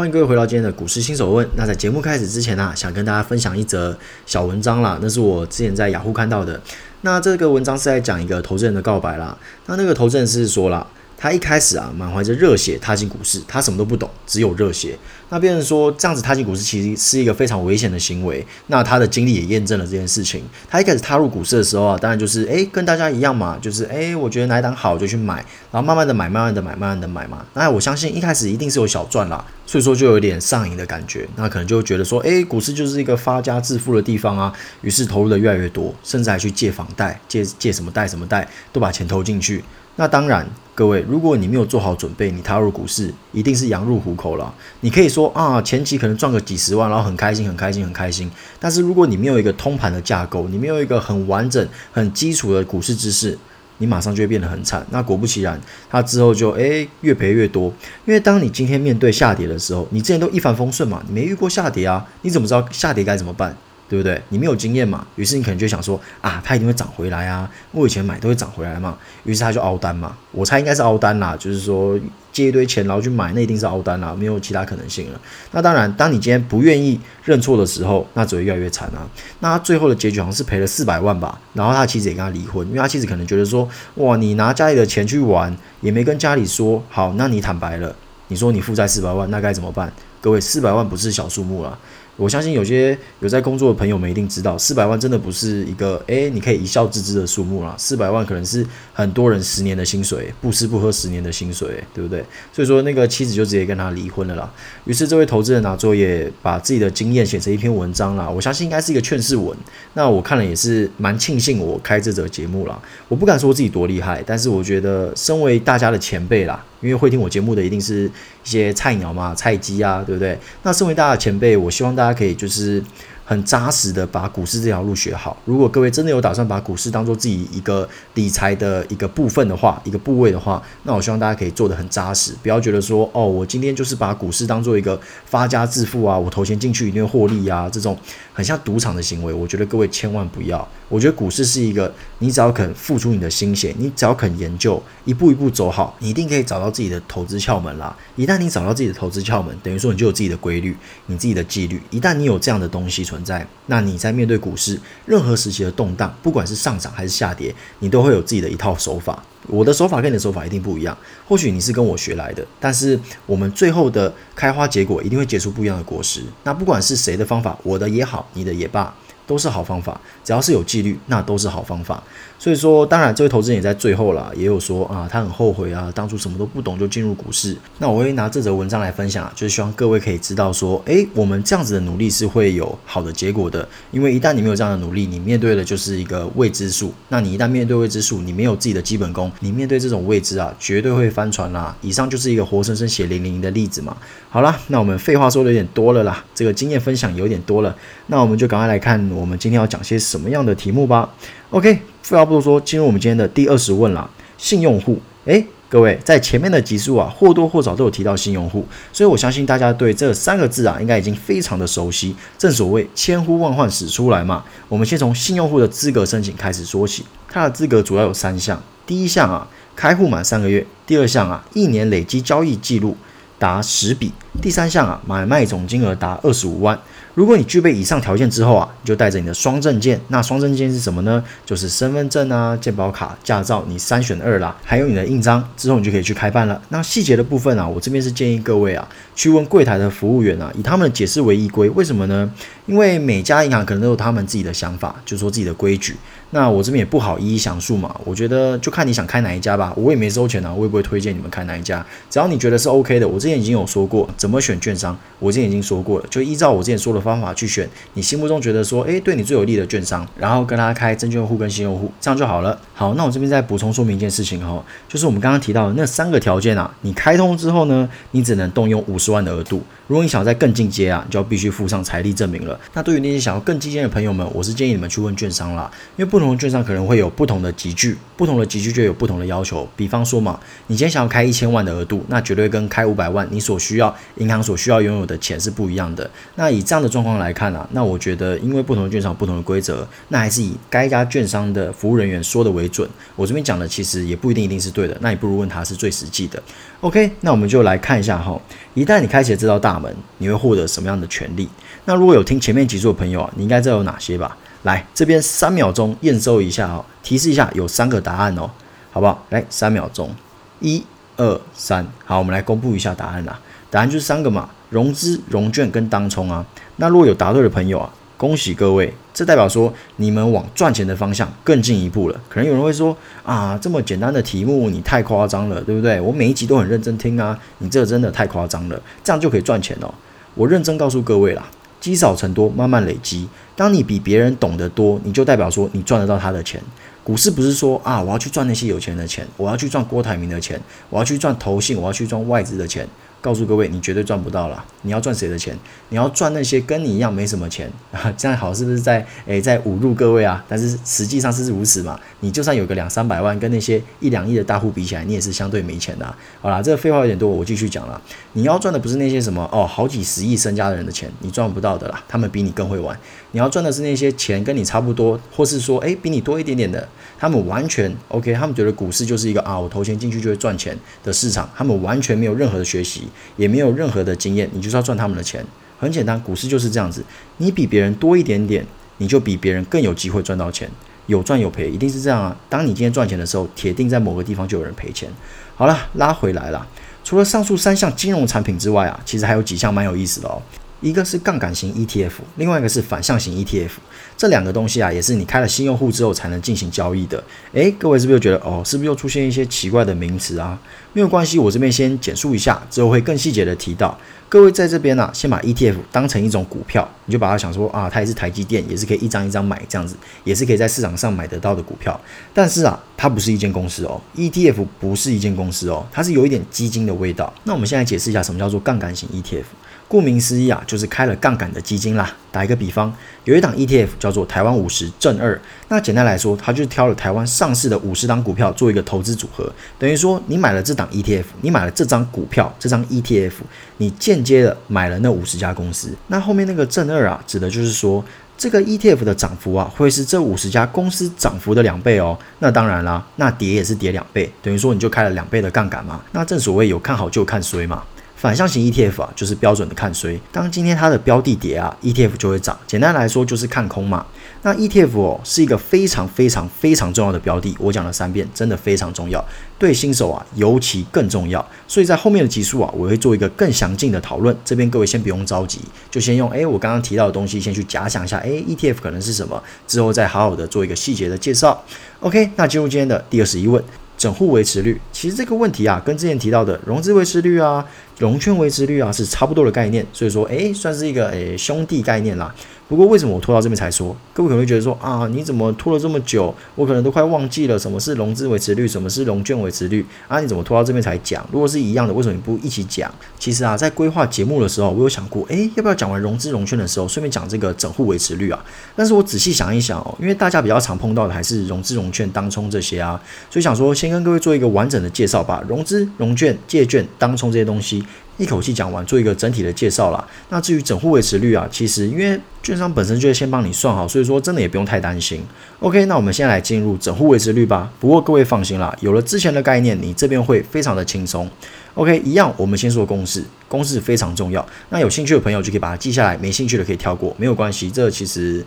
欢迎各位回到今天的股市新手问。那在节目开始之前呢，想跟大家分享一则小文章啦，那是我之前在雅虎看到的。那这个文章是在讲一个投资人的告白啦。那那个投资人是说了。他一开始啊，满怀着热血踏进股市，他什么都不懂，只有热血。那别人说这样子踏进股市其实是一个非常危险的行为。那他的经历也验证了这件事情。他一开始踏入股市的时候啊，当然就是诶，跟大家一样嘛，就是诶，我觉得哪一档好就去买，然后慢慢的买，慢慢的买，慢慢的买嘛。那我相信一开始一定是有小赚啦，所以说就有点上瘾的感觉。那可能就觉得说，诶，股市就是一个发家致富的地方啊，于是投入的越来越多，甚至还去借房贷，借借什么贷什么贷，都把钱投进去。那当然，各位，如果你没有做好准备，你踏入股市一定是羊入虎口了。你可以说啊，前期可能赚个几十万，然后很开心，很开心，很开心。但是如果你没有一个通盘的架构，你没有一个很完整、很基础的股市知识，你马上就会变得很惨。那果不其然，他之后就诶越赔越多。因为当你今天面对下跌的时候，你之前都一帆风顺嘛，你没遇过下跌啊，你怎么知道下跌该怎么办？对不对？你没有经验嘛，于是你可能就想说啊，它一定会涨回来啊，我以前买都会涨回来嘛，于是他就凹单嘛。我猜应该是凹单啦，就是说借一堆钱然后去买，那一定是凹单啦，没有其他可能性了。那当然，当你今天不愿意认错的时候，那只会越来越惨啊。那他最后的结局好像是赔了四百万吧，然后他妻子也跟他离婚，因为他妻子可能觉得说，哇，你拿家里的钱去玩，也没跟家里说好，那你坦白了，你说你负债四百万，那该怎么办？各位，四百万不是小数目了。我相信有些有在工作的朋友们一定知道，四百万真的不是一个诶你可以一笑置之的数目啦。四百万可能是很多人十年的薪水，不吃不喝十年的薪水，对不对？所以说那个妻子就直接跟他离婚了啦。于是这位投资人拿作业，把自己的经验写成一篇文章啦。我相信应该是一个劝世文。那我看了也是蛮庆幸我开这则节目啦。我不敢说自己多厉害，但是我觉得身为大家的前辈啦。因为会听我节目的一定是一些菜鸟嘛，菜鸡啊，对不对？那身为大家的前辈，我希望大家可以就是。很扎实的把股市这条路学好。如果各位真的有打算把股市当做自己一个理财的一个部分的话，一个部位的话，那我希望大家可以做的很扎实，不要觉得说哦，我今天就是把股市当做一个发家致富啊，我投钱进去一定会获利啊，这种很像赌场的行为，我觉得各位千万不要。我觉得股市是一个，你只要肯付出你的心血，你只要肯研究，一步一步走好，你一定可以找到自己的投资窍门啦。一旦你找到自己的投资窍门，等于说你就有自己的规律，你自己的纪律。一旦你有这样的东西存。在，那你在面对股市任何时期的动荡，不管是上涨还是下跌，你都会有自己的一套手法。我的手法跟你的手法一定不一样，或许你是跟我学来的，但是我们最后的开花结果一定会结出不一样的果实。那不管是谁的方法，我的也好，你的也罢。都是好方法，只要是有纪律，那都是好方法。所以说，当然这位投资人也在最后啦，也有说啊，他很后悔啊，当初什么都不懂就进入股市。那我会拿这则文章来分享，就是希望各位可以知道说，诶，我们这样子的努力是会有好的结果的。因为一旦你没有这样的努力，你面对的就是一个未知数。那你一旦面对未知数，你没有自己的基本功，你面对这种未知啊，绝对会翻船啦。以上就是一个活生生血淋淋的例子嘛。好了，那我们废话说的有点多了啦，这个经验分享有点多了，那我们就赶快来看。我们今天要讲些什么样的题目吧？OK，废话不多说，进入我们今天的第二十问啦。信用户，诶，各位在前面的集数啊，或多或少都有提到信用户，所以我相信大家对这三个字啊，应该已经非常的熟悉。正所谓千呼万唤始出来嘛，我们先从信用户的资格申请开始说起。它的资格主要有三项，第一项啊，开户满三个月；第二项啊，一年累积交易记录达十笔；第三项啊，买卖总金额达二十五万。如果你具备以上条件之后啊，你就带着你的双证件。那双证件是什么呢？就是身份证啊、健保卡、驾照，你三选二啦。还有你的印章，之后你就可以去开办了。那细节的部分啊，我这边是建议各位啊，去问柜台的服务员啊，以他们的解释为依归。为什么呢？因为每家银行可能都有他们自己的想法，就说自己的规矩。那我这边也不好一一详述嘛，我觉得就看你想开哪一家吧，我也没收钱啊，我也不会推荐你们开哪一家，只要你觉得是 OK 的，我之前已经有说过怎么选券商，我之前已经说过了，就依照我之前说的方法去选你心目中觉得说，诶对你最有利的券商，然后跟他开证券户跟信用户，这样就好了。好，那我这边再补充说明一件事情哈，就是我们刚刚提到的那三个条件啊，你开通之后呢，你只能动用五十万的额度，如果你想再更进阶啊，就要必须附上财力证明了。那对于那些想要更进阶的朋友们，我是建议你们去问券商啦，因为不同的券商可能会有不同的集聚，不同的集聚就有不同的要求。比方说嘛，你今天想要开一千万的额度，那绝对跟开五百万你所需要银行所需要拥有的钱是不一样的。那以这样的状况来看啊，那我觉得因为不同的券商不同的规则，那还是以该家券商的服务人员说的为准。我这边讲的其实也不一定一定是对的，那你不如问他是最实际的。OK，那我们就来看一下哈，一旦你开启了这道大门，你会获得什么样的权利？那如果有听前面几组的朋友啊，你应该知道有哪些吧？来这边三秒钟验收一下哦，提示一下有三个答案哦，好不好？来三秒钟，一、二、三，好，我们来公布一下答案啦。答案就是三个嘛，融资、融券跟当冲啊。那如果有答对的朋友啊，恭喜各位，这代表说你们往赚钱的方向更进一步了。可能有人会说啊，这么简单的题目你太夸张了，对不对？我每一集都很认真听啊，你这真的太夸张了，这样就可以赚钱哦。我认真告诉各位啦。积少成多，慢慢累积。当你比别人懂得多，你就代表说你赚得到他的钱。股市不是说啊，我要去赚那些有钱的钱，我要去赚郭台铭的钱，我要去赚投信，我要去赚外资的钱。告诉各位，你绝对赚不到了。你要赚谁的钱？你要赚那些跟你一样没什么钱啊？这样好是不是在诶在侮辱各位啊？但是实际上是如此嘛？你就算有个两三百万，跟那些一两亿的大户比起来，你也是相对没钱的。好啦，这个废话有点多，我继续讲了。你要赚的不是那些什么哦好几十亿身家的人的钱，你赚不到的啦。他们比你更会玩。你要赚的是那些钱跟你差不多，或是说诶比你多一点点的，他们完全 OK，他们觉得股市就是一个啊我投钱进去就会赚钱的市场，他们完全没有任何的学习。也没有任何的经验，你就是要赚他们的钱。很简单，股市就是这样子，你比别人多一点点，你就比别人更有机会赚到钱。有赚有赔，一定是这样啊。当你今天赚钱的时候，铁定在某个地方就有人赔钱。好了，拉回来了。除了上述三项金融产品之外啊，其实还有几项蛮有意思的哦。一个是杠杆型 ETF，另外一个是反向型 ETF。这两个东西啊，也是你开了新用户之后才能进行交易的。诶，各位是不是又觉得哦，是不是又出现一些奇怪的名词啊？没有关系，我这边先简述一下，之后会更细节的提到。各位在这边呢，先把 ETF 当成一种股票，你就把它想说啊，它也是台积电，也是可以一张一张买这样子，也是可以在市场上买得到的股票。但是啊，它不是一间公司哦，ETF 不是一间公司哦，它是有一点基金的味道。那我们现在解释一下什么叫做杠杆型 ETF。顾名思义啊，就是开了杠杆的基金啦。打一个比方，有一档 ETF 叫做台湾五十正二，那简单来说，它就挑了台湾上市的五十档股票做一个投资组合。等于说，你买了这档 ETF，你买了这张股票，这张 ETF，你间接的买了那五十家公司。那后面那个正二啊，指的就是说，这个 ETF 的涨幅啊，会是这五十家公司涨幅的两倍哦。那当然啦，那跌也是跌两倍，等于说你就开了两倍的杠杆嘛。那正所谓有看好就看衰嘛。反向型 ETF 啊，就是标准的看衰。当今天它的标的跌啊，ETF 就会涨。简单来说就是看空嘛。那 ETF 哦，是一个非常非常非常重要的标的。我讲了三遍，真的非常重要，对新手啊尤其更重要。所以在后面的集数啊，我会做一个更详尽的讨论。这边各位先不用着急，就先用诶我刚刚提到的东西先去假想一下，诶 ETF 可能是什么，之后再好好的做一个细节的介绍。OK，那进入今天的第二十一问。整户维持率，其实这个问题啊，跟之前提到的融资维持率啊、融券维持率啊是差不多的概念，所以说，诶，算是一个诶兄弟概念啦。不过为什么我拖到这边才说？各位可能会觉得说啊，你怎么拖了这么久？我可能都快忘记了什么是融资维持率，什么是融券维持率啊？你怎么拖到这边才讲？如果是一样的，为什么你不一起讲？其实啊，在规划节目的时候，我有想过，诶，要不要讲完融资融券的时候，顺便讲这个整户维持率啊？但是我仔细想一想哦，因为大家比较常碰到的还是融资融券、当冲这些啊，所以想说先跟各位做一个完整的介绍吧。融资融券、借券、当冲这些东西。一口气讲完，做一个整体的介绍啦。那至于整户维持率啊，其实因为券商本身就会先帮你算好，所以说真的也不用太担心。OK，那我们先来进入整户维持率吧。不过各位放心啦，有了之前的概念，你这边会非常的轻松。OK，一样，我们先说公式，公式非常重要。那有兴趣的朋友就可以把它记下来，没兴趣的可以跳过，没有关系。这其实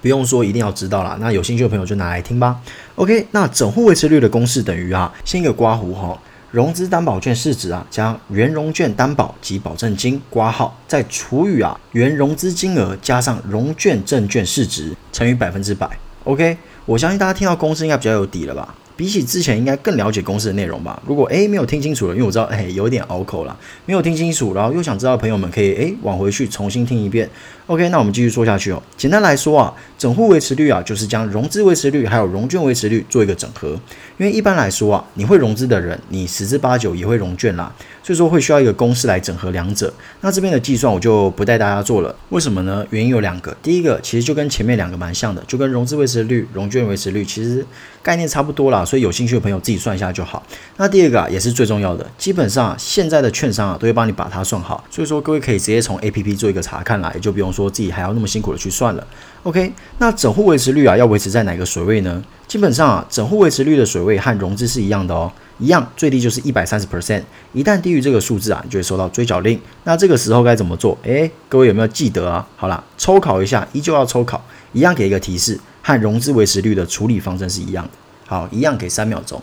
不用说一定要知道啦。那有兴趣的朋友就拿来听吧。OK，那整户维持率的公式等于啊，先一个刮胡哈。融资担保券市值啊，将原融券担保及保证金挂号，再除以啊原融资金额加上融券证券市值乘以百分之百。OK，我相信大家听到公司应该比较有底了吧？比起之前应该更了解公司的内容吧？如果诶没有听清楚了，因为我知道诶有点拗口了，没有听清楚，然后又想知道的朋友们可以诶往回去重新听一遍。OK，那我们继续说下去哦。简单来说啊，整户维持率啊就是将融资维持率还有融券维持率做一个整合。因为一般来说啊，你会融资的人，你十之八九也会融券啦，所以说会需要一个公式来整合两者。那这边的计算我就不带大家做了，为什么呢？原因有两个，第一个其实就跟前面两个蛮像的，就跟融资维持率、融券维持率其实概念差不多啦，所以有兴趣的朋友自己算一下就好。那第二个啊也是最重要的，基本上现在的券商啊都会帮你把它算好，所以说各位可以直接从 APP 做一个查看啦，也就不用说自己还要那么辛苦的去算了。OK，那整户维持率啊要维持在哪个水位呢？基本上啊，整户维持率的水位和融资是一样的哦，一样最低就是一百三十 percent，一旦低于这个数字啊，你就会收到追缴令。那这个时候该怎么做？诶，各位有没有记得啊？好啦，抽考一下，依旧要抽考，一样给一个提示，和融资维持率的处理方针是一样的。好，一样给三秒钟，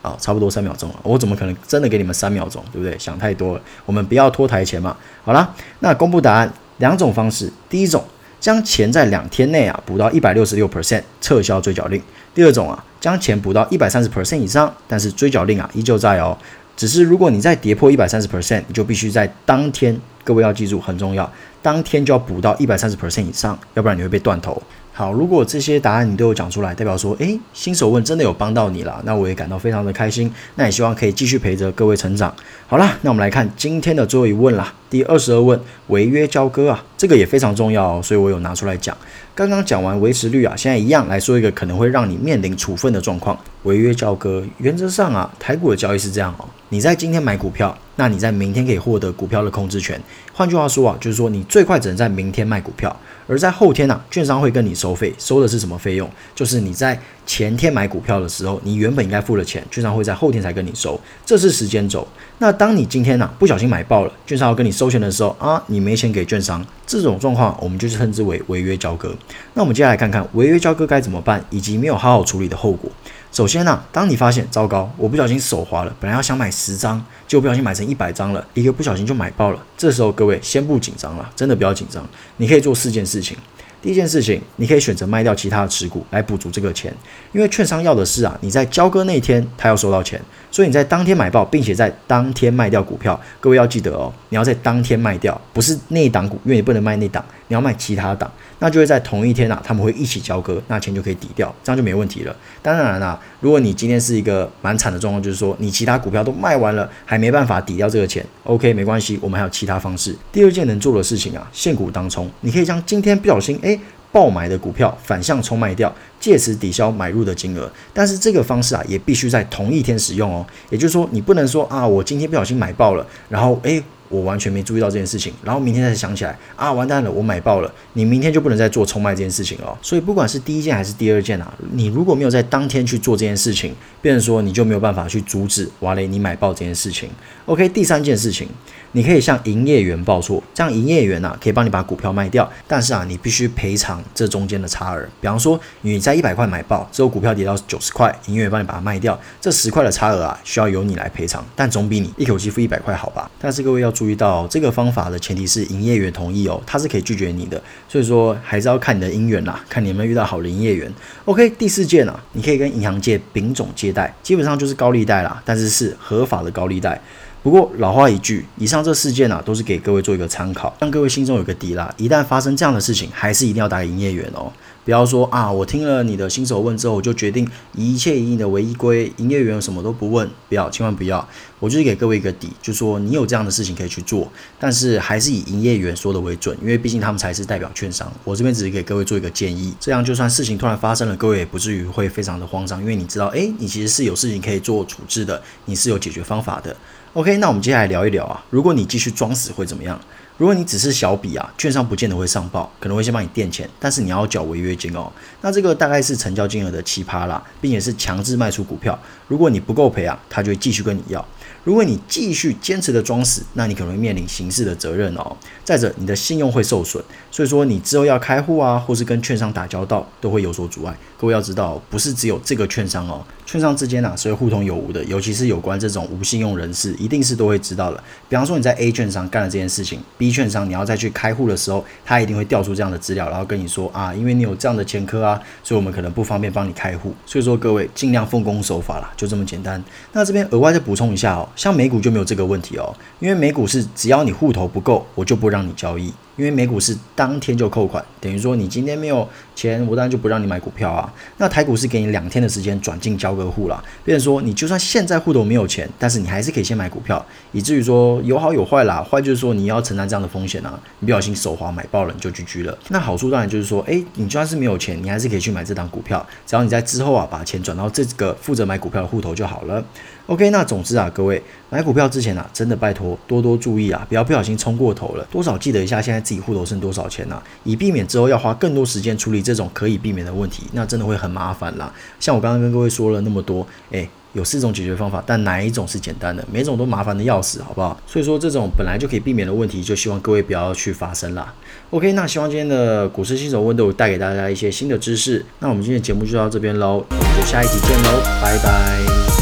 好，差不多三秒钟了。我怎么可能真的给你们三秒钟？对不对？想太多了。我们不要拖台前嘛。好啦，那公布答案两种方式，第一种。将钱在两天内啊补到一百六十六 percent，撤销追缴令。第二种啊，将钱补到一百三十 percent 以上，但是追缴令啊依旧在哦。只是如果你再跌破一百三十 percent，你就必须在当天，各位要记住很重要，当天就要补到一百三十 percent 以上，要不然你会被断头。好，如果这些答案你都有讲出来，代表说，诶，新手问真的有帮到你了，那我也感到非常的开心。那也希望可以继续陪着各位成长。好啦，那我们来看今天的最后一问啦，第二十二问，违约交割啊，这个也非常重要，所以我有拿出来讲。刚刚讲完维持率啊，现在一样来说一个可能会让你面临处分的状况，违约交割。原则上啊，台股的交易是这样哦，你在今天买股票，那你在明天可以获得股票的控制权。换句话说啊，就是说你最快只能在明天卖股票。而在后天呢，券商会跟你收费，收的是什么费用？就是你在前天买股票的时候，你原本应该付的钱，券商会在后天才跟你收，这是时间轴。那当你今天呢不小心买爆了，券商要跟你收钱的时候啊，你没钱给券商，这种状况我们就是称之为违约交割。那我们接下来看看违约交割该怎么办，以及没有好好处理的后果。首先呢，当你发现糟糕，我不小心手滑了，本来要想买十张，结果不小心买成一百张了，一个不小心就买爆了。这时候各位先不紧张了，真的不要紧张。你可以做四件事情。第一件事情，你可以选择卖掉其他的持股来补足这个钱，因为券商要的是啊，你在交割那天他要收到钱，所以你在当天买报，并且在当天卖掉股票。各位要记得哦，你要在当天卖掉，不是那一档股，因为你不能卖那档，你要卖其他档。那就会在同一天啊，他们会一起交割，那钱就可以抵掉，这样就没问题了。当然啦，如果你今天是一个蛮惨的状况，就是说你其他股票都卖完了，还没办法抵掉这个钱，OK，没关系，我们还有其他方式。第二件能做的事情啊，现股当冲，你可以将今天不小心诶爆买的股票反向冲卖掉，借此抵消买入的金额。但是这个方式啊，也必须在同一天使用哦。也就是说，你不能说啊，我今天不小心买爆了，然后诶。我完全没注意到这件事情，然后明天才想起来啊，完蛋了，我买爆了。你明天就不能再做冲卖这件事情了。所以不管是第一件还是第二件啊，你如果没有在当天去做这件事情，变成说你就没有办法去阻止瓦雷你买爆这件事情。OK，第三件事情。你可以向营业员报错，这样营业员啊可以帮你把股票卖掉，但是啊你必须赔偿这中间的差额。比方说你在一百块买爆，之后股票跌到九十块，营业员帮你把它卖掉，这十块的差额啊需要由你来赔偿，但总比你一口气付一百块好吧？但是各位要注意到，这个方法的前提是营业员同意哦，他是可以拒绝你的，所以说还是要看你的姻缘啦，看你有没有遇到好的营业员。OK，第四件啊，你可以跟银行借丙种借贷，基本上就是高利贷啦，但是是合法的高利贷。不过老话一句，以上这事件啊，都是给各位做一个参考，让各位心中有个底啦。一旦发生这样的事情，还是一定要打给营业员哦。不要说啊，我听了你的新手问之后，我就决定一切以你的为依归，营业员什么都不问，不要，千万不要。我就是给各位一个底，就说你有这样的事情可以去做，但是还是以营业员说的为准，因为毕竟他们才是代表券商。我这边只是给各位做一个建议，这样就算事情突然发生了，各位也不至于会非常的慌张，因为你知道，诶，你其实是有事情可以做处置的，你是有解决方法的。OK，那我们接下来聊一聊啊，如果你继续装死会怎么样？如果你只是小笔啊，券商不见得会上报，可能会先帮你垫钱，但是你要缴违约金哦。那这个大概是成交金额的奇葩啦，并且是强制卖出股票。如果你不够赔啊，他就会继续跟你要。如果你继续坚持的装死，那你可能会面临刑事的责任哦。再者，你的信用会受损，所以说你之后要开户啊，或是跟券商打交道，都会有所阻碍。各位要知道，不是只有这个券商哦，券商之间啊是会互通有无的，尤其是有关这种无信用人士，一定是都会知道的。比方说你在 A 券商干了这件事情，B 券商你要再去开户的时候，他一定会调出这样的资料，然后跟你说啊，因为你有这样的前科啊，所以我们可能不方便帮你开户。所以说各位尽量奉公守法啦，就这么简单。那这边额外再补充一下哦，像美股就没有这个问题哦，因为美股是只要你户头不够，我就不让你交易。因为美股是当天就扣款，等于说你今天没有钱，我当然就不让你买股票啊。那台股是给你两天的时间转进交割户啦，变成说你就算现在户头没有钱，但是你还是可以先买股票，以至于说有好有坏啦。坏就是说你要承担这样的风险啊，你不小心手滑买爆了你就 GG 了。那好处当然就是说，诶，你就算是没有钱，你还是可以去买这档股票，只要你在之后啊把钱转到这个负责买股票的户头就好了。OK，那总之啊，各位买股票之前啊，真的拜托多多注意啊，不要不小心冲过头了。多少记得一下现在自己户头剩多少钱呐，以避免之后要花更多时间处理这种可以避免的问题，那真的会很麻烦啦。像我刚刚跟各位说了那么多，诶，有四种解决方法，但哪一种是简单的？每种都麻烦的要死，好不好？所以说这种本来就可以避免的问题，就希望各位不要去发生啦。OK，那希望今天的股市新手问都带给大家一些新的知识。那我们今天的节目就到这边喽，我们就下一集见喽，拜拜。